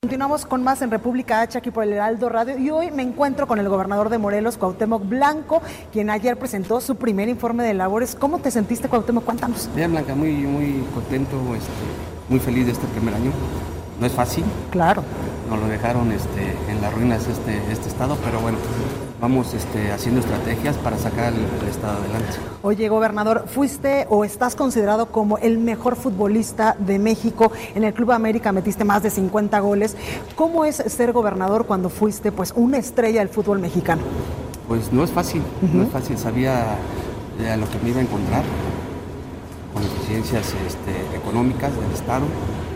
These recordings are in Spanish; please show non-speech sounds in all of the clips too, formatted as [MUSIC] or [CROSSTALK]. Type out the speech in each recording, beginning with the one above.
Continuamos con más en República H aquí por el Heraldo Radio y hoy me encuentro con el gobernador de Morelos, Cuauhtémoc Blanco, quien ayer presentó su primer informe de labores. ¿Cómo te sentiste, Cuauhtémoc? Cuéntanos. Bien, Blanca, muy, muy contento, este, muy feliz de este primer año. No es fácil, Claro. nos lo dejaron este, en las ruinas este, este estado, pero bueno, vamos este, haciendo estrategias para sacar el, el estado adelante. Oye, gobernador, fuiste o estás considerado como el mejor futbolista de México. En el Club América metiste más de 50 goles. ¿Cómo es ser gobernador cuando fuiste pues una estrella del fútbol mexicano? Pues no es fácil, no es fácil, sabía eh, a lo que me iba a encontrar con eficiencias este, económicas del estado,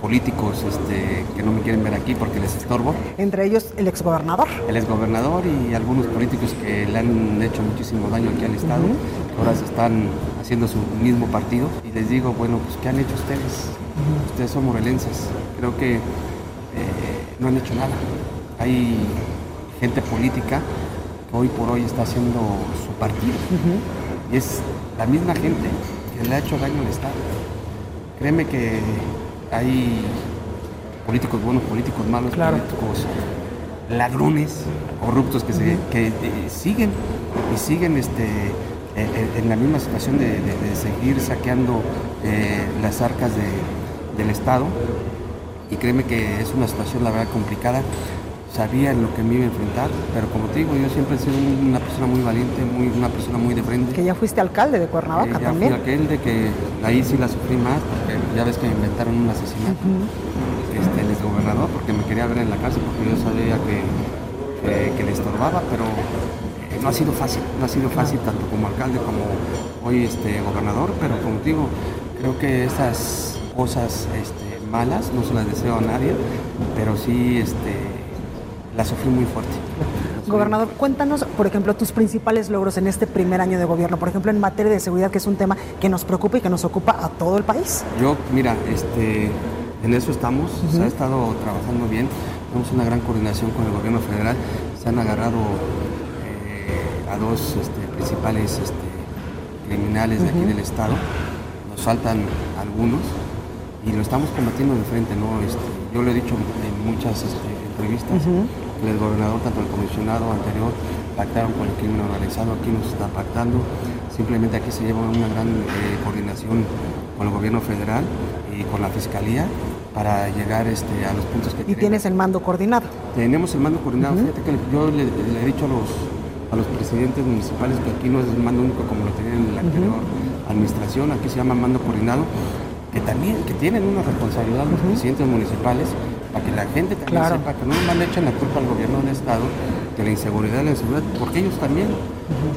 políticos este, que no me quieren ver aquí porque les estorbo. Entre ellos el exgobernador. el exgobernador y algunos políticos que le han hecho muchísimo daño aquí al Estado, que ahora se están haciendo su mismo partido. Y les digo, bueno, pues ¿qué han hecho ustedes? Ustedes son morelenses. Creo que eh, no han hecho nada. Hay gente política que hoy por hoy está haciendo su partido. Y es la misma gente que le ha hecho daño al Estado. Créeme que hay políticos buenos, políticos malos, Claro. políticos ladrones, corruptos que, se, que eh, siguen y siguen este, eh, eh, en la misma situación de, de- de seguir saqueando eh, las arcas de- del Estado. Y créeme que es una situación, la verdad, complicada. Sabía en lo que me iba a enfrentar, pero como te digo, yo siempre he sido una persona muy valiente, muy, una persona muy de frente. Que ya fuiste alcalde de Cuernavaca Eh, ya también. fui aquel de que ahí sí la sufrí más, porque ya ves que me inventaron un asesinato, este, el exgobernador, porque me quería ver en la cárcel, porque yo sabía que, que, que le estorbaba, pero eh, no ha sido fácil, no ha sido fácil tanto como alcalde como hoy este gobernador, pero como te digo, creo que esas cosas este, malas no se las deseo a nadie, pero sí este, las sufrí muy fuerte. Gobernador, cuéntanos, por ejemplo, tus principales logros en este primer año de gobierno, por ejemplo, en materia de seguridad, que es un tema que nos preocupa y que nos ocupa a todo el país. Yo, mira, este, en eso estamos, se ha estado trabajando bien, tenemos una gran coordinación con el gobierno federal, se han agarrado eh, a dos este, principales este, criminales de aquí del estado, nos faltan algunos y lo estamos combatiendo de frente, ¿no? Este, yo lo he dicho en muchas entrevistas, que el gobernador, tanto el comisionado anterior, pactaron con el crimen organizado, aquí nos está pactando, simplemente aquí se lleva una gran eh, coordinación con el gobierno federal y con la fiscalía para llegar este, a los puntos que Y queremos. tienes el mando coordinado. Tenemos el mando coordinado. Fíjate que yo le, le he dicho a los, a los presidentes municipales que aquí no es el mando único como lo tenían en la anterior administración, aquí se llama mando coordinado, que también que tienen una responsabilidad los presidentes municipales para que la gente también Claro. sepa que no nomás le echen la culpa al gobierno del estado de la inseguridad y la inseguridad, porque ellos también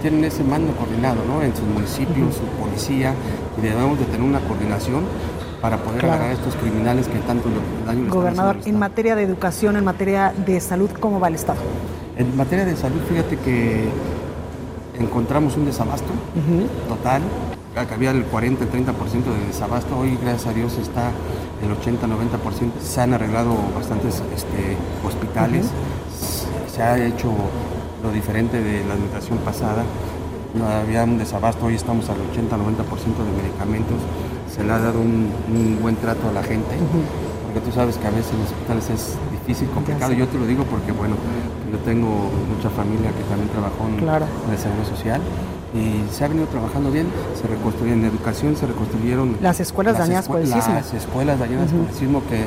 tienen ese mando coordinado, ¿no? En sus municipios, su policía, y debemos de tener una coordinación para poder Claro. agarrar a estos criminales que tanto daño Gobernador, en materia de educación, en materia de salud, ¿cómo va el Estado? En materia de salud, fíjate que encontramos un desabasto total. Había el 40, el 30% de desabasto. Hoy, gracias a Dios, está el 80, 90%. Se han arreglado bastantes este, hospitales. Se ha hecho lo diferente de la administración pasada. No había un desabasto, hoy estamos al 80, 90% de medicamentos. Se le ha dado un, un buen trato a la gente. Porque tú sabes que a veces en los hospitales es difícil, complicado. Yo te lo digo porque, bueno, yo tengo mucha familia que también trabajó en, Claro. en el Seguro Social y se ha venido trabajando bien. Se reconstruyen en educación, se reconstruyeron Las escuelas dañadas por el sismo. Las escuelas dañadas por el sismo que,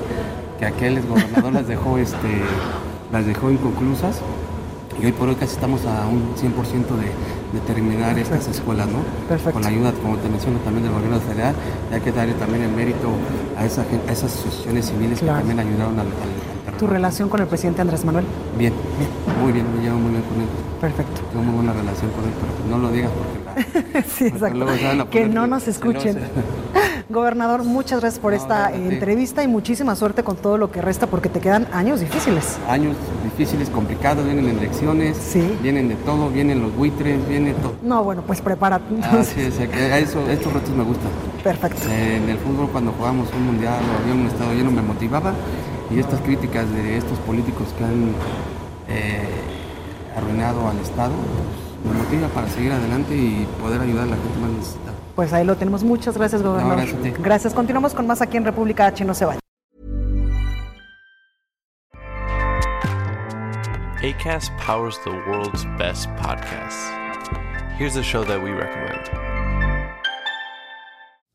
que aquel gobernador las dejó, este, las dejó inconclusas. Y hoy por hoy casi estamos a un 100% de, de terminar estas escuelas, ¿no? Perfecto. Con la ayuda, como te menciono, también del gobierno federal. Y hay que darle también el mérito a, esa, a esas asociaciones civiles Claro. que también ayudaron al, al-. ¿Tu relación con el presidente Andrés Manuel? Bien, muy bien, me llevo muy bien con él. Perfecto. Tengo muy buena relación con él, pero pues no lo digas porque, la- [LAUGHS] Sí, exacto. luego Que no nos escuchen. [LAUGHS] Gobernador, muchas gracias por esta entrevista y muchísima suerte con todo lo que resta porque te quedan años difíciles. Años difíciles, complicados, vienen elecciones, sí. vienen de todo, vienen los buitres, viene todo. No, bueno, pues prepárate. Así es, eso, estos retos me gustan. Perfecto. en el fútbol cuando jugamos un mundial o había un estado lleno me motivaba y estas críticas de estos políticos que han eh, arruinado al Estado pues, me motiva para seguir adelante y poder ayudar a la gente más necesitada. Pues ahí lo tenemos. Muchas gracias, gobernador. No, gracias, gracias. Continuamos con más aquí en República H. No se vaya. ACAST powers the world's best podcasts. Here's a show that we recommend.